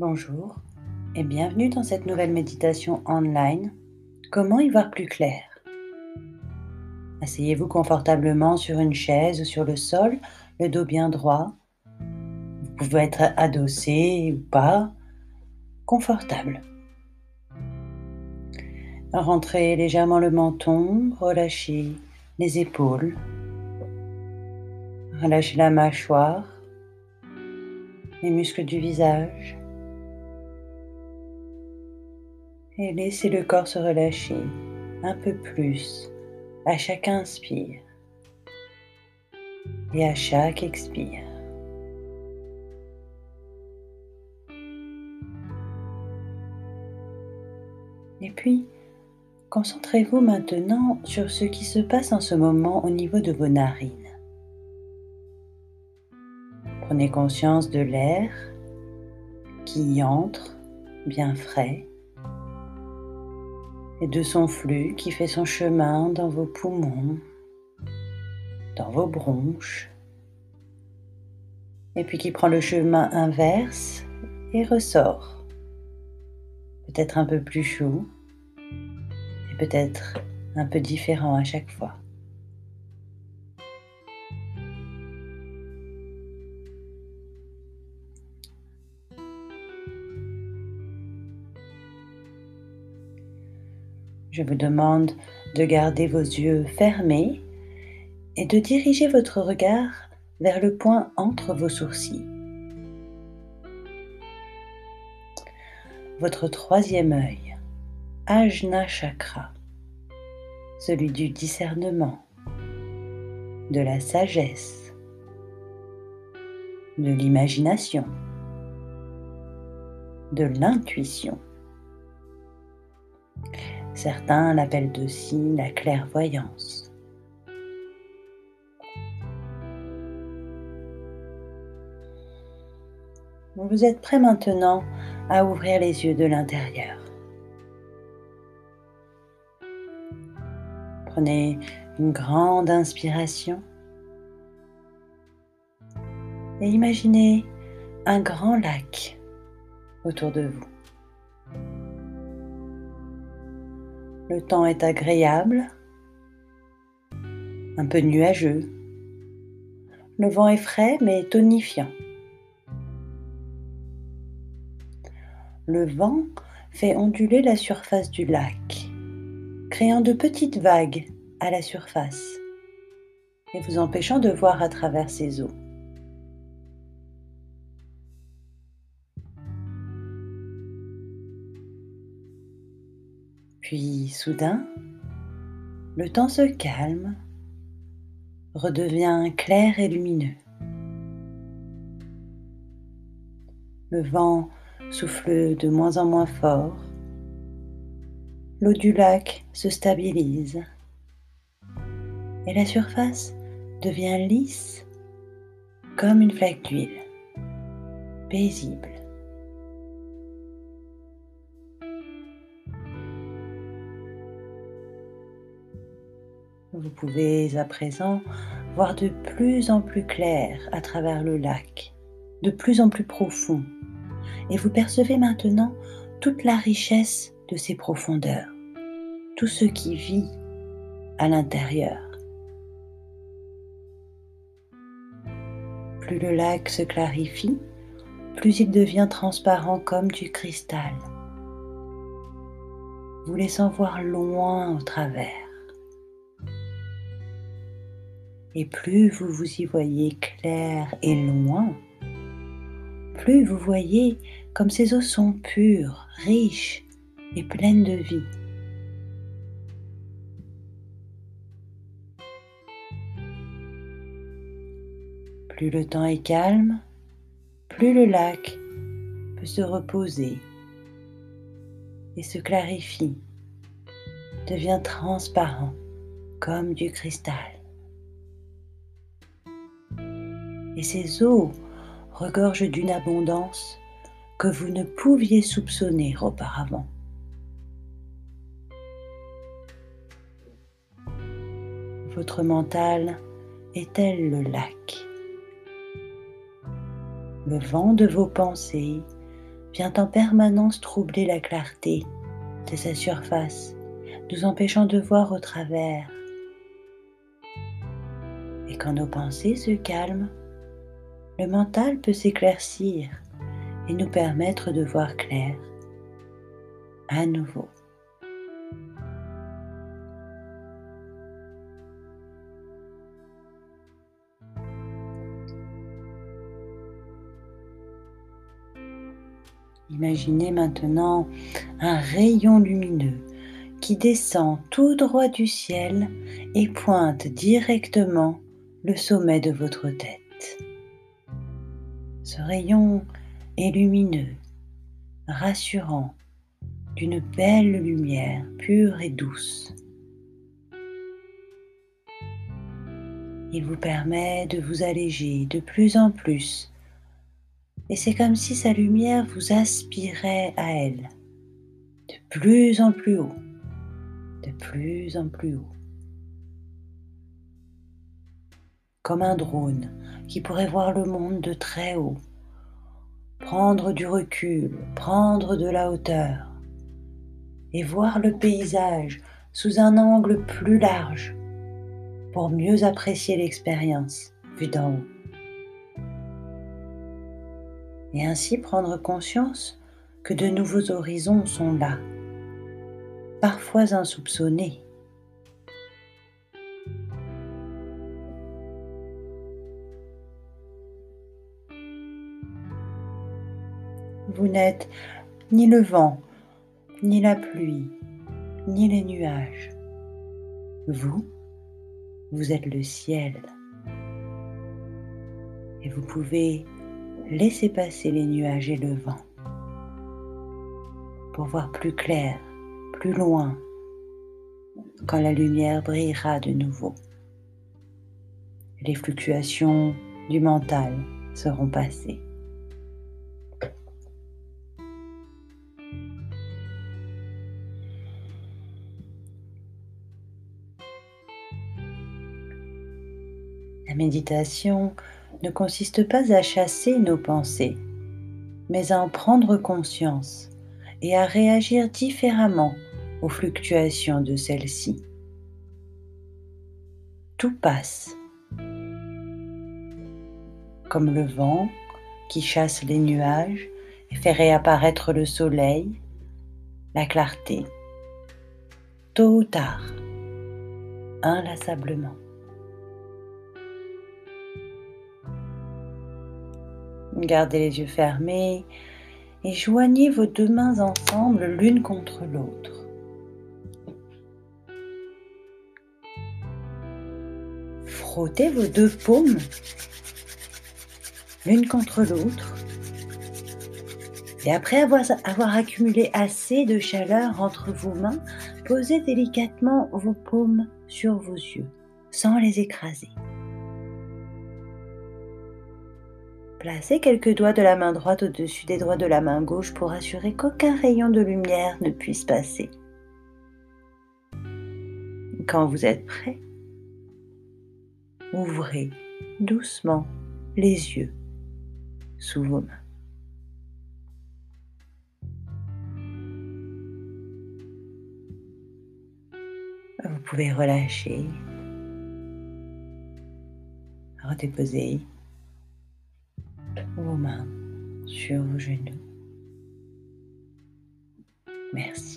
Bonjour et bienvenue dans cette nouvelle méditation online. Comment y voir plus clair? Asseyez-vous confortablement sur une chaise ou sur le sol, le dos bien droit. Vous pouvez être adossé ou pas, confortable. Rentrez légèrement le menton, relâchez les épaules, relâchez la mâchoire, les muscles du visage. Et laissez le corps se relâcher un peu plus à chaque inspire et à chaque expire. Et puis, concentrez-vous maintenant sur ce qui se passe en ce moment au niveau de vos narines. Prenez conscience de l'air qui y entre bien frais et de son flux qui fait son chemin dans vos poumons, dans vos bronches, et puis qui prend le chemin inverse et ressort. Peut-être un peu plus chaud et peut-être un peu différent à chaque fois. Je vous demande de garder vos yeux fermés et de diriger votre regard vers le point entre vos sourcils. Votre troisième œil, Ajna Chakra, celui du discernement, de la sagesse, de l'imagination, de l'intuition. Certains l'appellent aussi la clairvoyance. Vous êtes prêt maintenant à ouvrir les yeux de l'intérieur. Prenez une grande inspiration et imaginez un grand lac autour de vous. Le temps est agréable, un peu nuageux. Le vent est frais mais tonifiant. Le vent fait onduler la surface du lac, créant de petites vagues à la surface et vous empêchant de voir à travers ses eaux. Puis soudain, le temps se calme, redevient clair et lumineux. Le vent souffle de moins en moins fort. L'eau du lac se stabilise et la surface devient lisse comme une flaque d'huile, paisible. Vous pouvez à présent voir de plus en plus clair à travers le lac, de plus en plus profond, et vous percevez maintenant toute la richesse de ses profondeurs, tout ce qui vit à l'intérieur. Plus le lac se clarifie, plus il devient transparent comme du cristal, vous laissant voir loin au travers. Et plus vous vous y voyez clair et loin, plus vous voyez comme ces eaux sont pures, riches et pleines de vie. Plus le temps est calme, plus le lac peut se reposer et se clarifie, devient transparent comme du cristal. Et ces eaux regorgent d'une abondance que vous ne pouviez soupçonner auparavant. Votre mental est tel le lac? Le vent de vos pensées vient en permanence troubler la clarté de sa surface, nous empêchant de voir au travers. Et quand nos pensées se calment, le mental peut s'éclaircir et nous permettre de voir clair à nouveau. Imaginez maintenant un rayon lumineux qui descend tout droit du ciel et pointe directement le sommet de votre tête. Ce rayon est lumineux, rassurant, d'une belle lumière pure et douce. Il vous permet de vous alléger de plus en plus et c'est comme si sa lumière vous aspirait à elle, de plus en plus haut, de plus en plus haut. Comme un drone qui pourrait voir le monde de très haut, prendre du recul, prendre de la hauteur et voir le paysage sous un angle plus large pour mieux apprécier l'expérience vue d'en haut et ainsi prendre conscience que de nouveaux horizons sont là, parfois insoupçonnés. Vous n'êtes ni le vent, ni la pluie, ni les nuages. Vous, vous êtes le ciel. Et vous pouvez laissez passer les nuages et le vent pour voir plus clair, plus loin, quand la lumière brillera de nouveau. Les fluctuations du mental seront passées. La méditation ne consiste pas à chasser nos pensées, mais à en prendre conscience et à réagir différemment aux fluctuations de celles-ci. Tout passe, comme le vent qui chasse les nuages et fait réapparaître le soleil, la clarté, tôt ou tard, inlassablement. Gardez les yeux fermés et joignez vos deux mains ensemble l'une contre l'autre. Frottez vos deux paumes l'une contre l'autre. Et après avoir, accumulé assez de chaleur entre vos mains, posez délicatement vos paumes sur vos yeux sans les écraser. Placez quelques doigts de la main droite au-dessus des doigts de la main gauche pour assurer qu'aucun rayon de lumière ne puisse passer. Quand vous êtes prêt, ouvrez doucement les yeux sous vos mains. Vous pouvez relâcher, redéposer sur vos genoux. Merci.